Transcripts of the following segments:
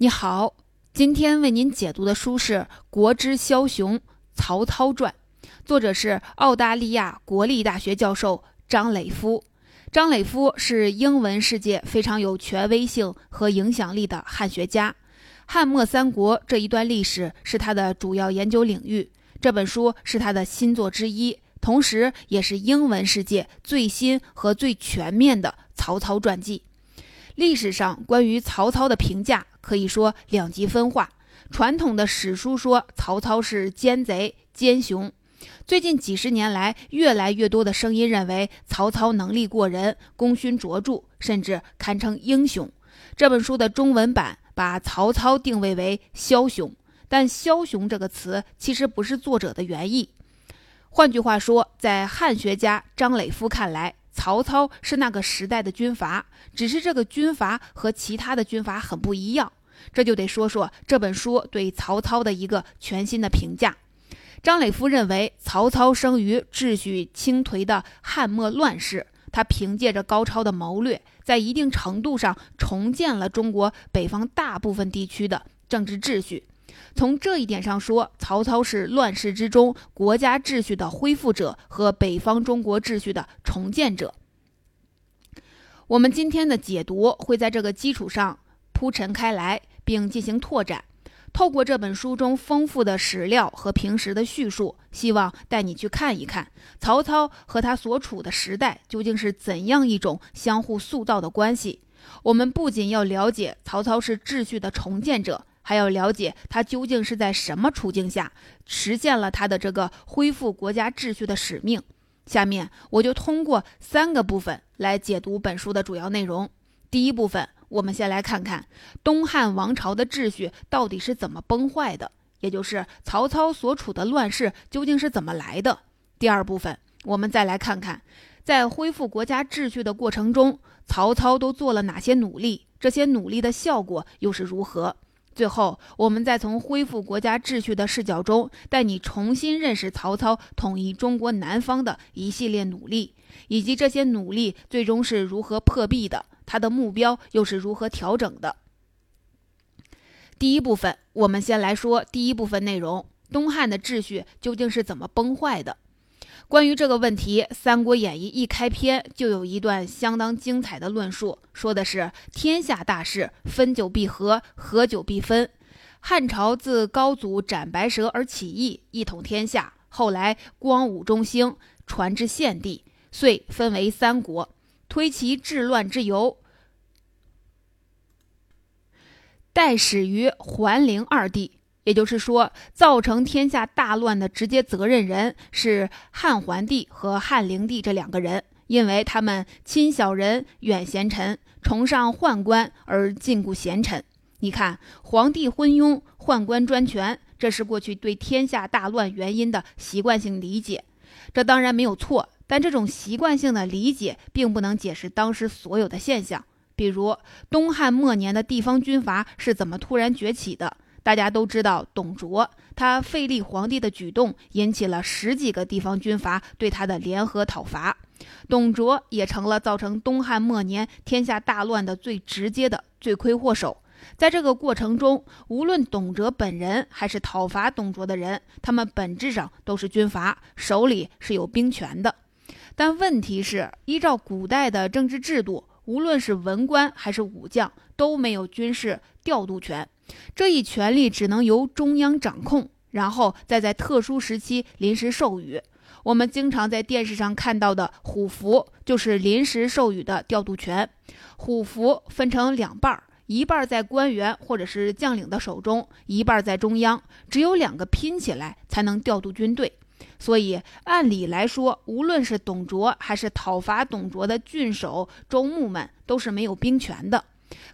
你好，今天为您解读的书是《国之枭雄——曹操传》，作者是澳大利亚国立大学教授张磊夫。张磊夫是英文世界非常有权威性和影响力的汉学家，汉末三国这一段历史是他的主要研究领域。这本书是他的新作之一，同时也是英文世界最新和最全面的曹操传记。历史上关于曹操的评价可以说两极分化。传统的史书说曹操是奸贼奸雄，最近几十年来，越来越多的声音认为曹操能力过人，功勋卓著，甚至堪称英雄。这本书的中文版把曹操定位为枭雄，但“枭雄”这个词其实不是作者的原意。换句话说，在汉学家张磊夫看来，曹操是那个时代的军阀，只是这个军阀和其他的军阀很不一样。这就得说说这本书对曹操的一个全新的评价。张磊夫认为，曹操生于秩序倾颓的汉末乱世，他凭借着高超的谋略，在一定程度上重建了中国北方大部分地区的政治秩序。从这一点上说，曹操是乱世之中国家秩序的恢复者和北方中国秩序的重建者。我们今天的解读会在这个基础上铺陈开来，并进行拓展。透过这本书中丰富的史料和平时的叙述，希望带你去看一看曹操和他所处的时代究竟是怎样一种相互塑造的关系。我们不仅要了解曹操是秩序的重建者。还要了解他究竟是在什么处境下实现了他的这个恢复国家秩序的使命。下面我就通过三个部分来解读本书的主要内容。第一部分，我们先来看看东汉王朝的秩序到底是怎么崩坏的，也就是曹操所处的乱世究竟是怎么来的。第二部分，我们再来看看在恢复国家秩序的过程中，曹操都做了哪些努力，这些努力的效果又是如何。最后，我们再从恢复国家秩序的视角中，带你重新认识曹操统一中国南方的一系列努力，以及这些努力最终是如何破壁的，他的目标又是如何调整的。第一部分，我们先来说第一部分内容：东汉的秩序究竟是怎么崩坏的？关于这个问题，《三国演义》一开篇就有一段相当精彩的论述，说的是天下大事，分久必合，合久必分。汉朝自高祖斩白蛇而起义，一统天下，后来光武中兴，传至献帝，遂分为三国。推其治乱之由，代始于桓灵二帝。也就是说，造成天下大乱的直接责任人是汉桓帝和汉灵帝这两个人，因为他们亲小人远贤臣，崇尚宦官而禁锢贤臣。你看，皇帝昏庸，宦官专权，这是过去对天下大乱原因的习惯性理解。这当然没有错，但这种习惯性的理解并不能解释当时所有的现象。比如，东汉末年的地方军阀是怎么突然崛起的？大家都知道，董卓他废立皇帝的举动引起了十几个地方军阀对他的联合讨伐，董卓也成了造成东汉末年天下大乱的最直接的罪魁祸首。在这个过程中，无论董卓本人还是讨伐董卓的人，他们本质上都是军阀，手里是有兵权的。但问题是，依照古代的政治制度，无论是文官还是武将，都没有军事调度权。这一权利只能由中央掌控，然后再在特殊时期临时授予。我们经常在电视上看到的虎符，就是临时授予的调度权。虎符分成两半儿，一半在官员或者是将领的手中，一半在中央。只有两个拼起来才能调度军队。所以按理来说，无论是董卓还是讨伐董卓的郡守、州牧们，都是没有兵权的。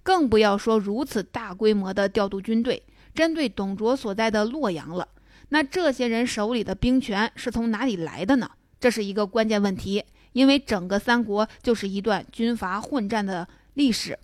更不要说如此大规模的调度军队，针对董卓所在的洛阳了。那这些人手里的兵权是从哪里来的呢？这是一个关键问题，因为整个三国就是一段军阀混战的历史。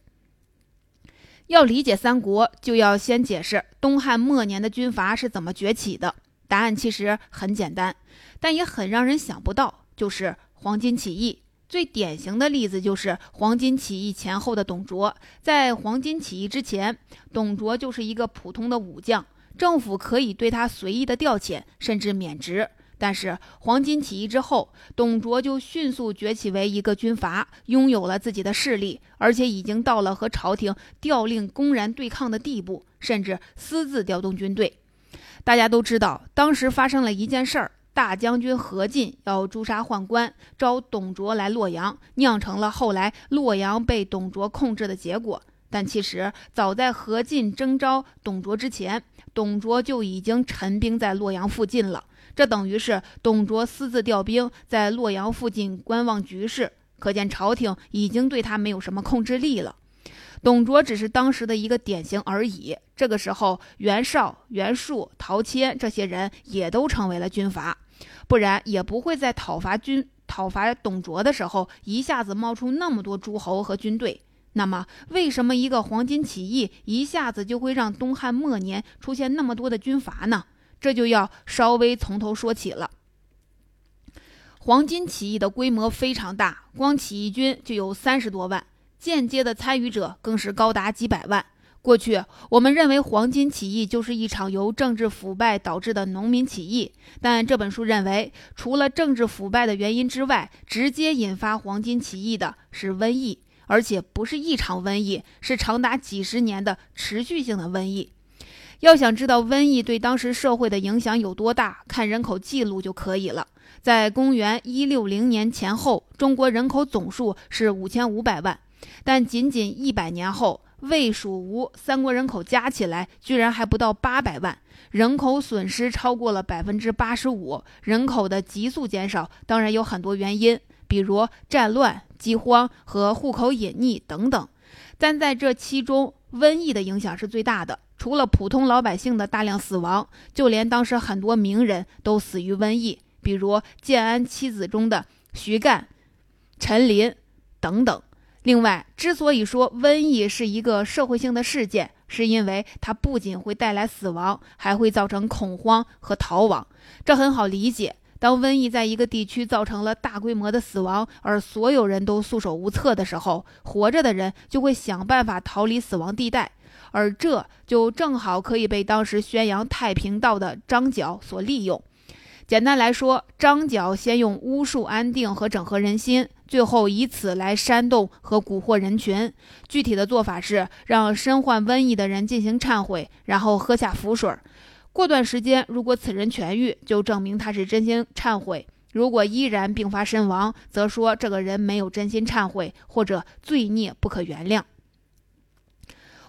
要理解三国，就要先解释东汉末年的军阀是怎么崛起的。答案其实很简单，但也很让人想不到，就是黄巾起义。最典型的例子就是黄巾起义前后的董卓。在黄巾起义之前，董卓就是一个普通的武将，政府可以对他随意的调遣，甚至免职。但是黄巾起义之后，董卓就迅速崛起为一个军阀，拥有了自己的势力，而且已经到了和朝廷调令公然对抗的地步，甚至私自调动军队。大家都知道，当时发生了一件事儿：大将军何进要诛杀宦官，招董卓来洛阳，酿成了后来洛阳被董卓控制的结果。但其实，早在何进征召董卓之前，董卓就已经陈兵在洛阳附近了。这等于是董卓私自调兵在洛阳附近观望局势，可见朝廷已经对他没有什么控制力了。董卓只是当时的一个典型而已。这个时候，袁绍、袁术、陶谦这些人也都成为了军阀，不然也不会在讨伐军讨伐董卓的时候一下子冒出那么多诸侯和军队。那么，为什么一个黄巾起义一下子就会让东汉末年出现那么多的军阀呢？这就要稍微从头说起了。黄巾起义的规模非常大，光起义军就有三十多万，间接的参与者更是高达几百万。过去我们认为黄巾起义就是一场由政治腐败导致的农民起义，但这本书认为，除了政治腐败的原因之外，直接引发黄巾起义的是瘟疫，而且不是一场瘟疫，是长达几十年的持续性的瘟疫。要想知道瘟疫对当时社会的影响有多大，看人口记录就可以了。在公元一六零年前后，中国人口总数是五千五百万，但仅仅一百年后，魏、蜀、吴三国人口加起来居然还不到八百万，人口损失超过了百分之八十五。人口的急速减少，当然有很多原因，比如战乱、饥荒和户口隐匿等等。但在这其中，瘟疫的影响是最大的。除了普通老百姓的大量死亡，就连当时很多名人都死于瘟疫，比如建安七子中的徐干、陈琳等等。另外，之所以说瘟疫是一个社会性的事件，是因为它不仅会带来死亡，还会造成恐慌和逃亡。这很好理解。当瘟疫在一个地区造成了大规模的死亡，而所有人都束手无策的时候，活着的人就会想办法逃离死亡地带。而这就正好可以被当时宣扬太平道的张角所利用。简单来说，张角先用巫术安定和整合人心，最后以此来煽动和蛊惑人群。具体的做法是让身患瘟疫的人进行忏悔，然后喝下符水。过段时间，如果此人痊愈，就证明他是真心忏悔；如果依然并发身亡，则说这个人没有真心忏悔，或者罪孽不可原谅。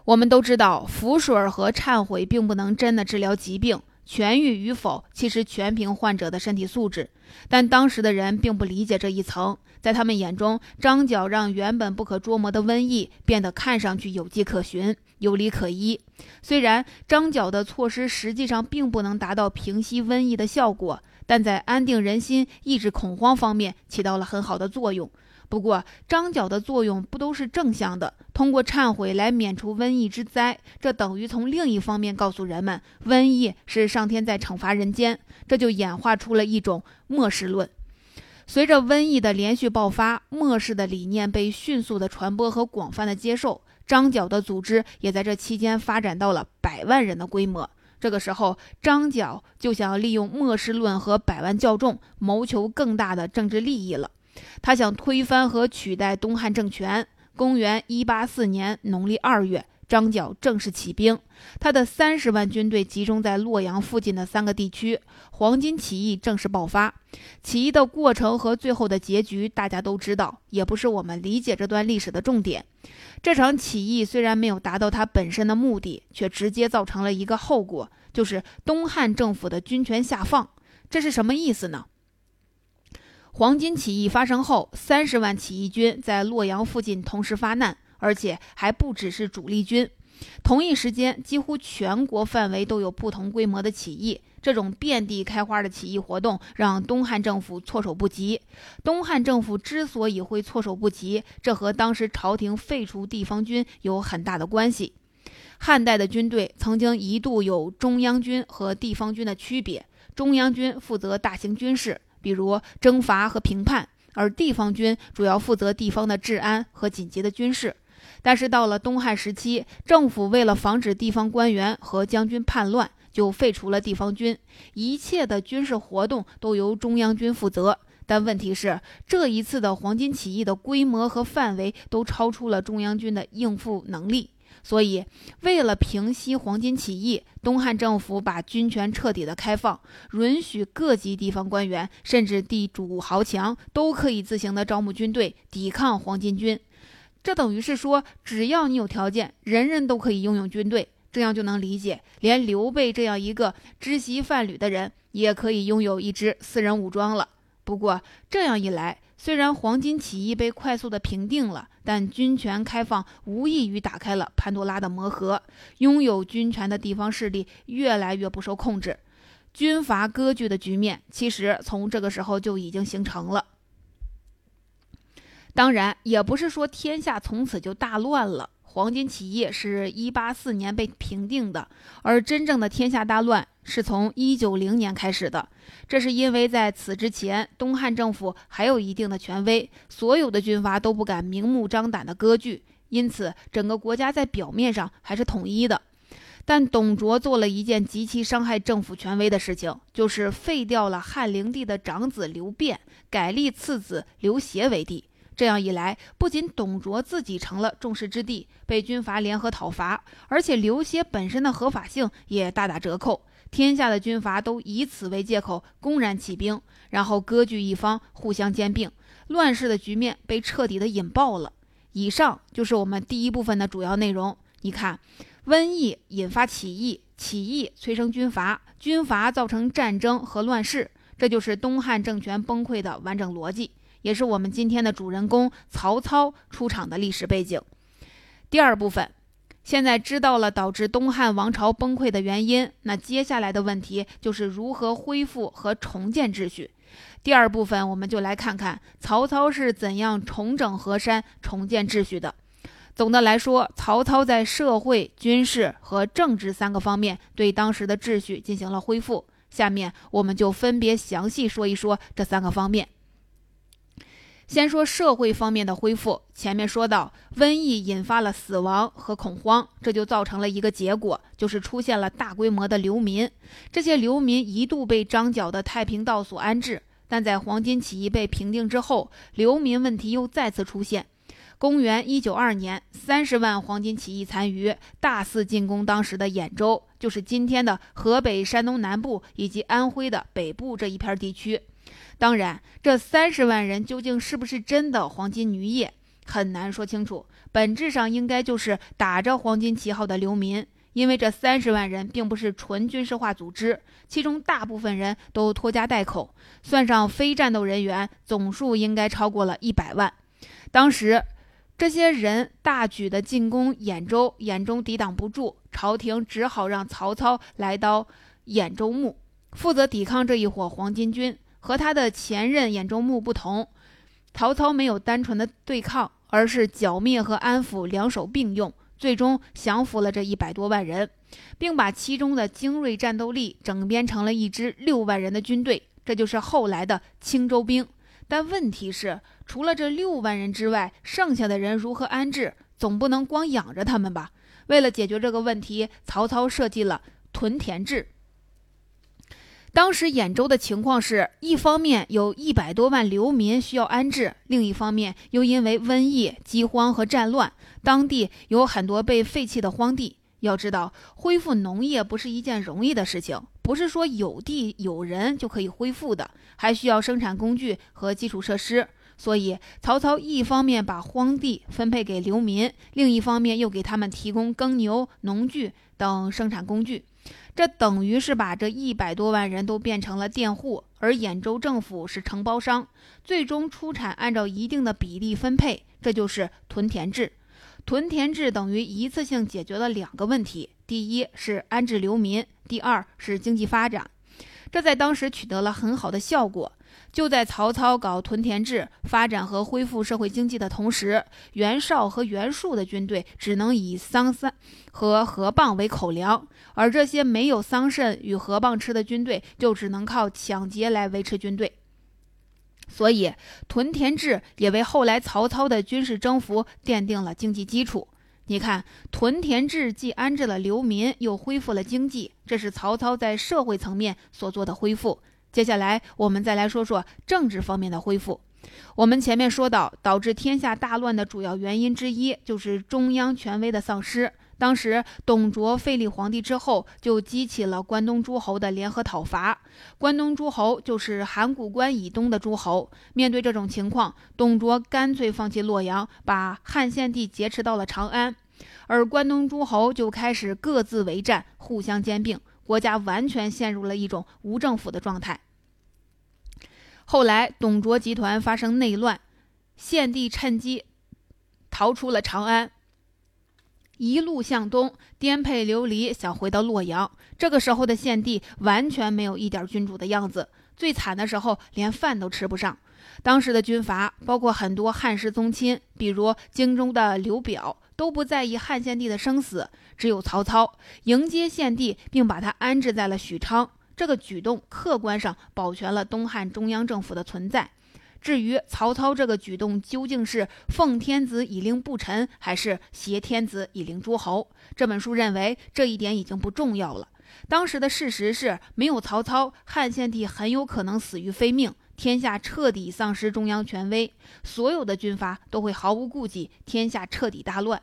我们都知道，符水和忏悔并不能真的治疗疾病，痊愈与否其实全凭患者的身体素质。但当时的人并不理解这一层，在他们眼中，张角让原本不可捉摸的瘟疫变得看上去有迹可循、有理可依。虽然张角的措施实际上并不能达到平息瘟疫的效果，但在安定人心、抑制恐慌方面起到了很好的作用。不过，张角的作用不都是正向的，通过忏悔来免除瘟疫之灾，这等于从另一方面告诉人们，瘟疫是上天在惩罚人间，这就演化出了一种末世论。随着瘟疫的连续爆发，末世的理念被迅速的传播和广泛的接受，张角的组织也在这期间发展到了百万人的规模。这个时候，张角就想要利用末世论和百万教众，谋求更大的政治利益了。他想推翻和取代东汉政权。公元一八四年农历二月，张角正式起兵，他的三十万军队集中在洛阳附近的三个地区，黄巾起义正式爆发。起义的过程和最后的结局大家都知道，也不是我们理解这段历史的重点。这场起义虽然没有达到他本身的目的，却直接造成了一个后果，就是东汉政府的军权下放。这是什么意思呢？黄巾起义发生后，三十万起义军在洛阳附近同时发难，而且还不只是主力军。同一时间，几乎全国范围都有不同规模的起义。这种遍地开花的起义活动让东汉政府措手不及。东汉政府之所以会措手不及，这和当时朝廷废除地方军有很大的关系。汉代的军队曾经一度有中央军和地方军的区别，中央军负责大型军事。比如征伐和平叛，而地方军主要负责地方的治安和紧急的军事。但是到了东汉时期，政府为了防止地方官员和将军叛乱，就废除了地方军，一切的军事活动都由中央军负责。但问题是，这一次的黄巾起义的规模和范围都超出了中央军的应付能力。所以，为了平息黄巾起义，东汉政府把军权彻底的开放，允许各级地方官员甚至地主豪强都可以自行的招募军队抵抗黄巾军。这等于是说，只要你有条件，人人都可以拥有军队。这样就能理解，连刘备这样一个知习贩履的人，也可以拥有一支私人武装了。不过，这样一来，虽然黄金起义被快速的平定了，但军权开放无异于打开了潘多拉的魔盒，拥有军权的地方势力越来越不受控制，军阀割据的局面其实从这个时候就已经形成了。当然，也不是说天下从此就大乱了。黄巾起义是一八四年被平定的，而真正的天下大乱是从一九零年开始的。这是因为在此之前，东汉政府还有一定的权威，所有的军阀都不敢明目张胆的割据，因此整个国家在表面上还是统一的。但董卓做了一件极其伤害政府权威的事情，就是废掉了汉灵帝的长子刘辩，改立次子刘协为帝。这样一来，不仅董卓自己成了众矢之的，被军阀联合讨伐，而且刘协本身的合法性也大打折扣。天下的军阀都以此为借口，公然起兵，然后割据一方，互相兼并，乱世的局面被彻底的引爆了。以上就是我们第一部分的主要内容。你看，瘟疫引发起义，起义催生军阀，军阀造成战争和乱世，这就是东汉政权崩溃的完整逻辑。也是我们今天的主人公曹操出场的历史背景。第二部分，现在知道了导致东汉王朝崩溃的原因，那接下来的问题就是如何恢复和重建秩序。第二部分，我们就来看看曹操是怎样重整河山、重建秩序的。总的来说，曹操在社会、军事和政治三个方面对当时的秩序进行了恢复。下面我们就分别详细说一说这三个方面。先说社会方面的恢复。前面说到，瘟疫引发了死亡和恐慌，这就造成了一个结果，就是出现了大规模的流民。这些流民一度被张角的太平道所安置，但在黄巾起义被平定之后，流民问题又再次出现。公元一九二年，三十万黄巾起义残余大肆进攻当时的兖州，就是今天的河北、山东南部以及安徽的北部这一片地区。当然，这三十万人究竟是不是真的黄金女业，很难说清楚。本质上应该就是打着黄金旗号的流民，因为这三十万人并不是纯军事化组织，其中大部分人都拖家带口，算上非战斗人员，总数应该超过了一百万。当时，这些人大举的进攻兖州，兖州抵挡不住，朝廷只好让曹操来到兖州牧，负责抵抗这一伙黄巾军。和他的前任兖州牧不同，曹操没有单纯的对抗，而是剿灭和安抚两手并用，最终降服了这一百多万人，并把其中的精锐战斗力整编成了一支六万人的军队，这就是后来的青州兵。但问题是，除了这六万人之外，剩下的人如何安置？总不能光养着他们吧？为了解决这个问题，曹操设计了屯田制。当时兖州的情况是，一方面有一百多万流民需要安置，另一方面又因为瘟疫、饥荒和战乱，当地有很多被废弃的荒地。要知道，恢复农业不是一件容易的事情，不是说有地有人就可以恢复的，还需要生产工具和基础设施。所以，曹操一方面把荒地分配给流民，另一方面又给他们提供耕牛、农具等生产工具。这等于是把这一百多万人都变成了佃户，而兖州政府是承包商，最终出产按照一定的比例分配，这就是屯田制。屯田制等于一次性解决了两个问题：第一是安置流民，第二是经济发展。这在当时取得了很好的效果。就在曹操搞屯田制、发展和恢复社会经济的同时，袁绍和袁术的军队只能以桑葚和河蚌为口粮，而这些没有桑葚与河蚌吃的军队就只能靠抢劫来维持军队。所以屯田制也为后来曹操的军事征服奠定了经济基础。你看，屯田制既安置了流民，又恢复了经济，这是曹操在社会层面所做的恢复。接下来，我们再来说说政治方面的恢复。我们前面说到，导致天下大乱的主要原因之一就是中央权威的丧失。当时董卓废立皇帝之后，就激起了关东诸侯的联合讨伐。关东诸侯就是函谷关以东的诸侯。面对这种情况，董卓干脆放弃洛阳，把汉献帝劫持到了长安，而关东诸侯就开始各自为战，互相兼并，国家完全陷入了一种无政府的状态。后来，董卓集团发生内乱，献帝趁机逃出了长安。一路向东，颠沛流离，想回到洛阳。这个时候的献帝完全没有一点君主的样子，最惨的时候连饭都吃不上。当时的军阀，包括很多汉室宗亲，比如荆州的刘表，都不在意汉献帝的生死，只有曹操迎接献帝，并把他安置在了许昌。这个举动客观上保全了东汉中央政府的存在。至于曹操这个举动究竟是奉天子以令不臣，还是挟天子以令诸侯，这本书认为这一点已经不重要了。当时的事实是，没有曹操，汉献帝很有可能死于非命，天下彻底丧失中央权威，所有的军阀都会毫无顾忌，天下彻底大乱。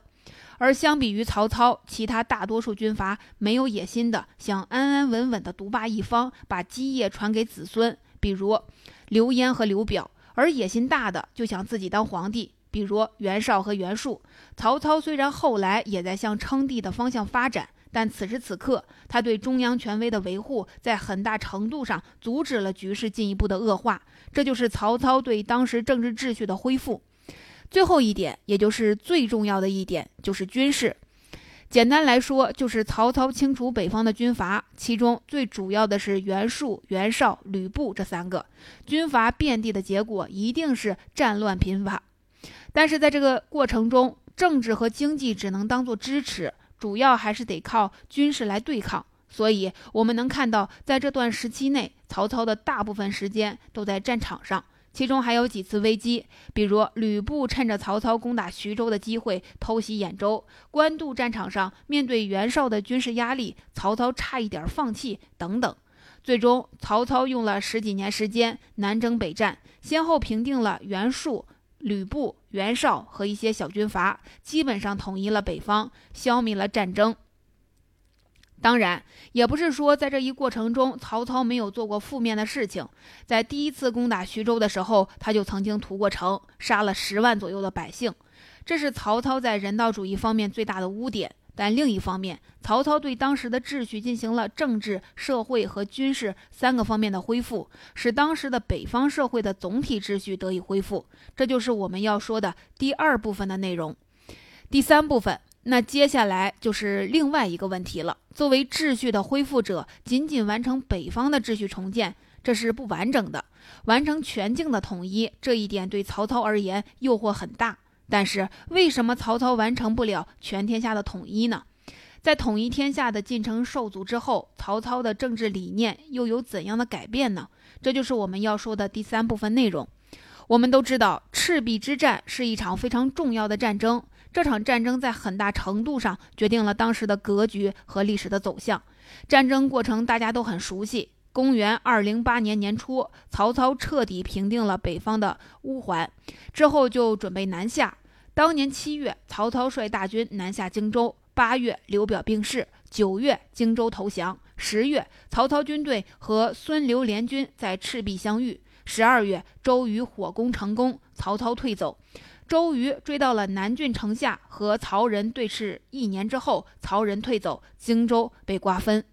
而相比于曹操，其他大多数军阀没有野心的，想安安稳稳的独霸一方，把基业传给子孙，比如刘焉和刘表。而野心大的就想自己当皇帝，比如袁绍和袁术。曹操虽然后来也在向称帝的方向发展，但此时此刻，他对中央权威的维护，在很大程度上阻止了局势进一步的恶化。这就是曹操对当时政治秩序的恢复。最后一点，也就是最重要的一点，就是军事。简单来说，就是曹操清除北方的军阀，其中最主要的是袁术、袁绍、吕布这三个军阀遍地的结果，一定是战乱频发。但是在这个过程中，政治和经济只能当做支持，主要还是得靠军事来对抗。所以，我们能看到，在这段时期内，曹操的大部分时间都在战场上。其中还有几次危机，比如吕布趁着曹操攻打徐州的机会偷袭兖州；官渡战场上面对袁绍的军事压力，曹操差一点放弃等等。最终，曹操用了十几年时间南征北战，先后平定了袁术、吕布、袁绍和一些小军阀，基本上统一了北方，消灭了战争。当然，也不是说在这一过程中，曹操没有做过负面的事情。在第一次攻打徐州的时候，他就曾经屠过城，杀了十万左右的百姓。这是曹操在人道主义方面最大的污点。但另一方面，曹操对当时的秩序进行了政治、社会和军事三个方面的恢复，使当时的北方社会的总体秩序得以恢复。这就是我们要说的第二部分的内容。第三部分。那接下来就是另外一个问题了。作为秩序的恢复者，仅仅完成北方的秩序重建，这是不完整的。完成全境的统一，这一点对曹操而言诱惑很大。但是，为什么曹操完成不了全天下的统一呢？在统一天下的进程受阻之后，曹操的政治理念又有怎样的改变呢？这就是我们要说的第三部分内容。我们都知道，赤壁之战是一场非常重要的战争。这场战争在很大程度上决定了当时的格局和历史的走向。战争过程大家都很熟悉。公元二零八年年初，曹操彻底平定了北方的乌桓，之后就准备南下。当年七月，曹操率大军南下荆州；八月，刘表病逝；九月，荆州投降；十月，曹操军队和孙刘联军在赤壁相遇；十二月，周瑜火攻成功，曹操退走。周瑜追到了南郡城下，和曹仁对峙一年之后，曹仁退走，荆州被瓜分。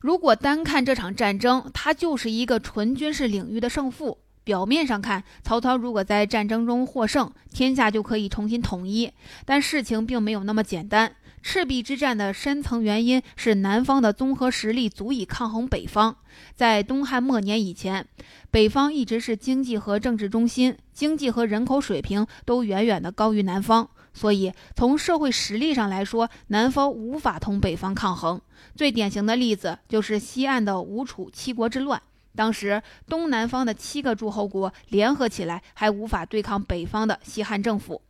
如果单看这场战争，它就是一个纯军事领域的胜负。表面上看，曹操如果在战争中获胜，天下就可以重新统一。但事情并没有那么简单。赤壁之战的深层原因是南方的综合实力足以抗衡北方。在东汉末年以前，北方一直是经济和政治中心，经济和人口水平都远远的高于南方，所以从社会实力上来说，南方无法同北方抗衡。最典型的例子就是西岸的吴楚七国之乱。当时东南方的七个诸侯国联合起来，还无法对抗北方的西汉政府。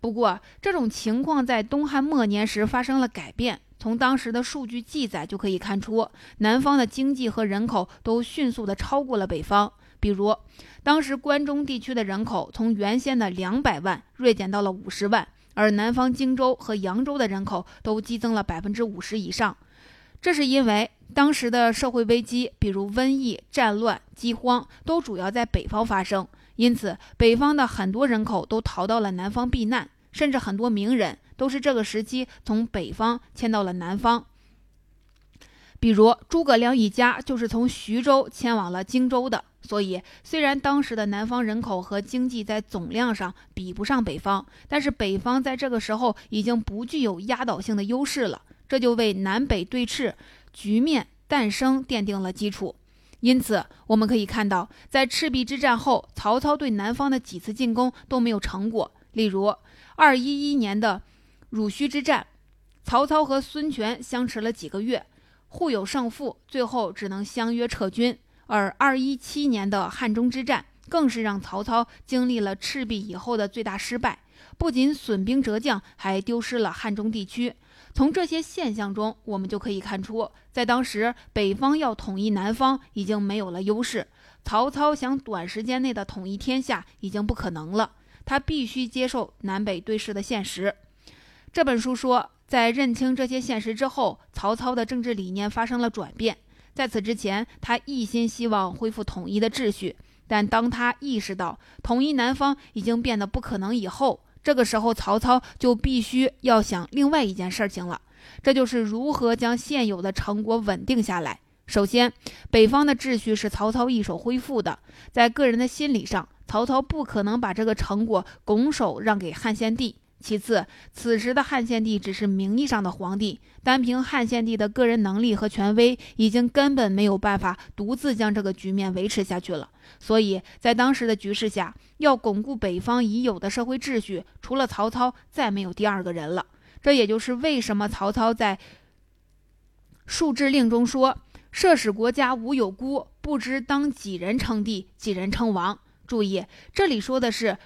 不过，这种情况在东汉末年时发生了改变。从当时的数据记载就可以看出，南方的经济和人口都迅速地超过了北方。比如，当时关中地区的人口从原先的两百万锐减到了五十万，而南方荆州和扬州的人口都激增了百分之五十以上。这是因为当时的社会危机，比如瘟疫、战乱、饥荒，都主要在北方发生，因此北方的很多人口都逃到了南方避难，甚至很多名人都是这个时期从北方迁到了南方。比如诸葛亮一家就是从徐州迁往了荆州的。所以，虽然当时的南方人口和经济在总量上比不上北方，但是北方在这个时候已经不具有压倒性的优势了。这就为南北对峙局面诞生奠定了基础。因此，我们可以看到，在赤壁之战后，曹操对南方的几次进攻都没有成果。例如，二一一年的汝须之战，曹操和孙权相持了几个月，互有胜负，最后只能相约撤军。而二一七年的汉中之战，更是让曹操经历了赤壁以后的最大失败，不仅损兵折将，还丢失了汉中地区。从这些现象中，我们就可以看出，在当时北方要统一南方已经没有了优势，曹操想短时间内的统一天下已经不可能了，他必须接受南北对峙的现实。这本书说，在认清这些现实之后，曹操的政治理念发生了转变。在此之前，他一心希望恢复统一的秩序，但当他意识到统一南方已经变得不可能以后，这个时候，曹操就必须要想另外一件事情了，这就是如何将现有的成果稳定下来。首先，北方的秩序是曹操一手恢复的，在个人的心理上，曹操不可能把这个成果拱手让给汉献帝。其次，此时的汉献帝只是名义上的皇帝，单凭汉献帝的个人能力和权威，已经根本没有办法独自将这个局面维持下去了。所以在当时的局势下，要巩固北方已有的社会秩序，除了曹操，再没有第二个人了。这也就是为什么曹操在数制令中说：“设使国家无有孤，不知当几人称帝，几人称王。”注意，这里说的是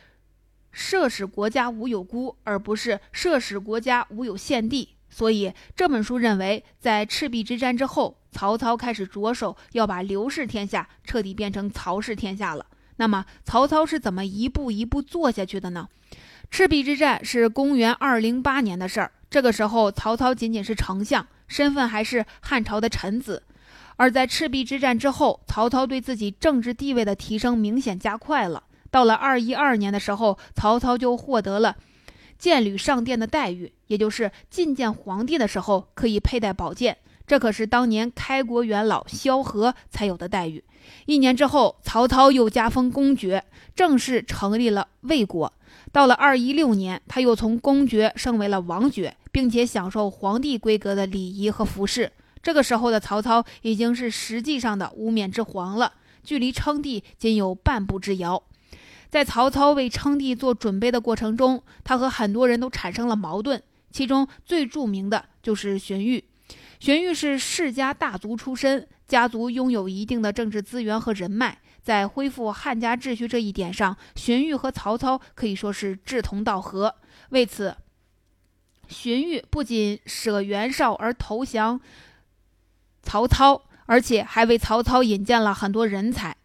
设使国家无有孤，而不是设使国家无有献帝。所以这本书认为，在赤壁之战之后。曹操开始着手要把刘氏天下彻底变成曹氏天下了。那么，曹操是怎么一步一步做下去的呢？赤壁之战是公元二零八年的事儿，这个时候曹操仅仅是丞相，身份还是汉朝的臣子。而在赤壁之战之后，曹操对自己政治地位的提升明显加快了。到了二一二年的时候，曹操就获得了剑履上殿的待遇，也就是觐见皇帝的时候可以佩戴宝剑。这可是当年开国元老萧何才有的待遇。一年之后，曹操又加封公爵，正式成立了魏国。到了二一六年，他又从公爵升为了王爵，并且享受皇帝规格的礼仪和服饰。这个时候的曹操已经是实际上的无冕之皇了，距离称帝仅有半步之遥。在曹操为称帝做准备的过程中，他和很多人都产生了矛盾，其中最著名的就是荀彧。荀彧是世家大族出身，家族拥有一定的政治资源和人脉，在恢复汉家秩序这一点上，荀彧和曹操可以说是志同道合。为此，荀彧不仅舍袁绍而投降曹操，而且还为曹操引荐了很多人才，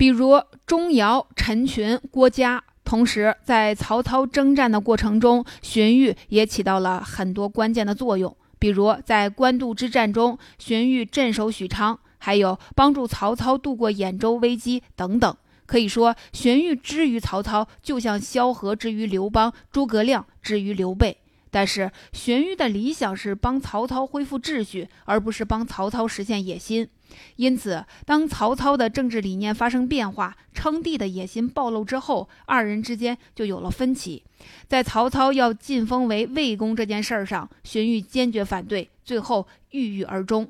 比如钟繇、陈群、郭嘉。同时，在曹操征战的过程中，荀彧也起到了很多关键的作用。比如在官渡之战中，荀彧镇守许昌，还有帮助曹操度过兖州危机等等。可以说，荀彧之于曹操，就像萧何之于刘邦、诸葛亮之于刘备。但是，荀彧的理想是帮曹操恢复秩序，而不是帮曹操实现野心。因此，当曹操的政治理念发生变化，称帝的野心暴露之后，二人之间就有了分歧。在曹操要晋封为魏公这件事儿上，荀彧坚决反对，最后郁郁而终。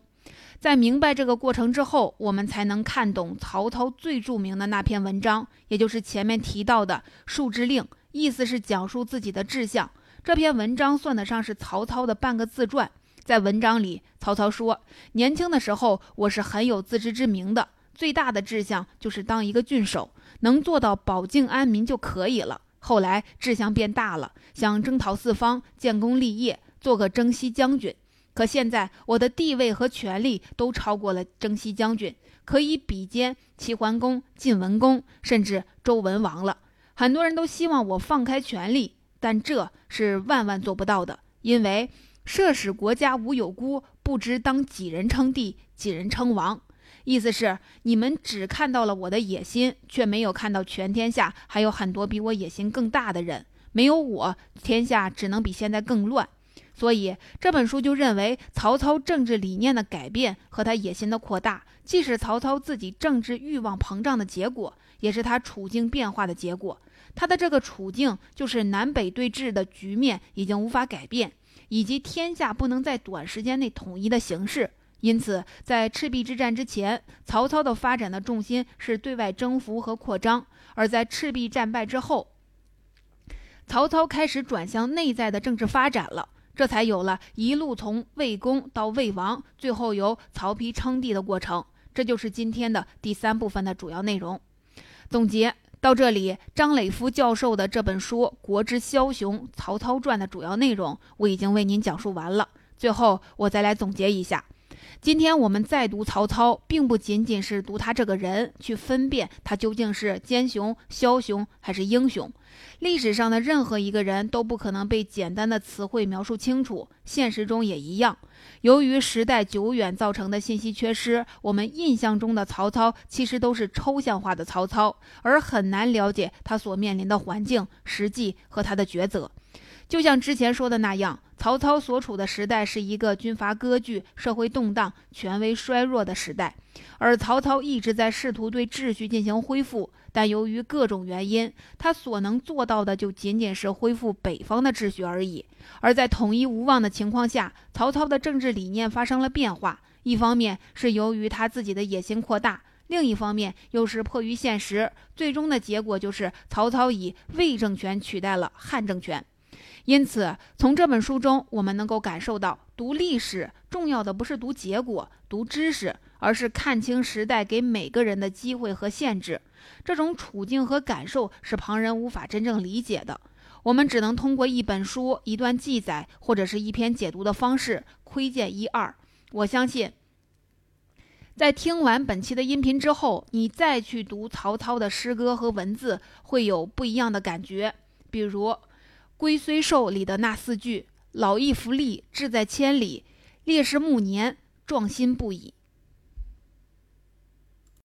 在明白这个过程之后，我们才能看懂曹操最著名的那篇文章，也就是前面提到的《述之令》，意思是讲述自己的志向。这篇文章算得上是曹操的半个自传。在文章里，曹操说：“年轻的时候，我是很有自知之明的，最大的志向就是当一个郡守，能做到保境安民就可以了。后来志向变大了，想征讨四方，建功立业，做个征西将军。可现在我的地位和权力都超过了征西将军，可以比肩齐桓公、晋文公，甚至周文王了。很多人都希望我放开权力，但这是万万做不到的，因为。”设使国家无有孤，不知当几人称帝，几人称王。意思是你们只看到了我的野心，却没有看到全天下还有很多比我野心更大的人。没有我，天下只能比现在更乱。所以这本书就认为，曹操政治理念的改变和他野心的扩大，既是曹操自己政治欲望膨胀的结果，也是他处境变化的结果。他的这个处境就是南北对峙的局面已经无法改变。以及天下不能在短时间内统一的形势，因此在赤壁之战之前，曹操的发展的重心是对外征服和扩张；而在赤壁战败之后，曹操开始转向内在的政治发展了，这才有了一路从魏公到魏王，最后由曹丕称帝的过程。这就是今天的第三部分的主要内容。总结。到这里，张磊夫教授的这本书《国之枭雄——曹操传》的主要内容，我已经为您讲述完了。最后，我再来总结一下。今天我们再读曹操，并不仅仅是读他这个人，去分辨他究竟是奸雄、枭雄还是英雄。历史上的任何一个人都不可能被简单的词汇描述清楚，现实中也一样。由于时代久远造成的信息缺失，我们印象中的曹操其实都是抽象化的曹操，而很难了解他所面临的环境、实际和他的抉择。就像之前说的那样，曹操所处的时代是一个军阀割据、社会动荡、权威衰弱的时代，而曹操一直在试图对秩序进行恢复，但由于各种原因，他所能做到的就仅仅是恢复北方的秩序而已。而在统一无望的情况下，曹操的政治理念发生了变化，一方面是由于他自己的野心扩大，另一方面又是迫于现实，最终的结果就是曹操以魏政权取代了汉政权。因此，从这本书中，我们能够感受到，读历史重要的不是读结果、读知识，而是看清时代给每个人的机会和限制。这种处境和感受是旁人无法真正理解的，我们只能通过一本书、一段记载或者是一篇解读的方式窥见一二。我相信，在听完本期的音频之后，你再去读曹操的诗歌和文字，会有不一样的感觉，比如。《龟虽寿》里的那四句：“老骥伏枥，志在千里；烈士暮年，壮心不已。”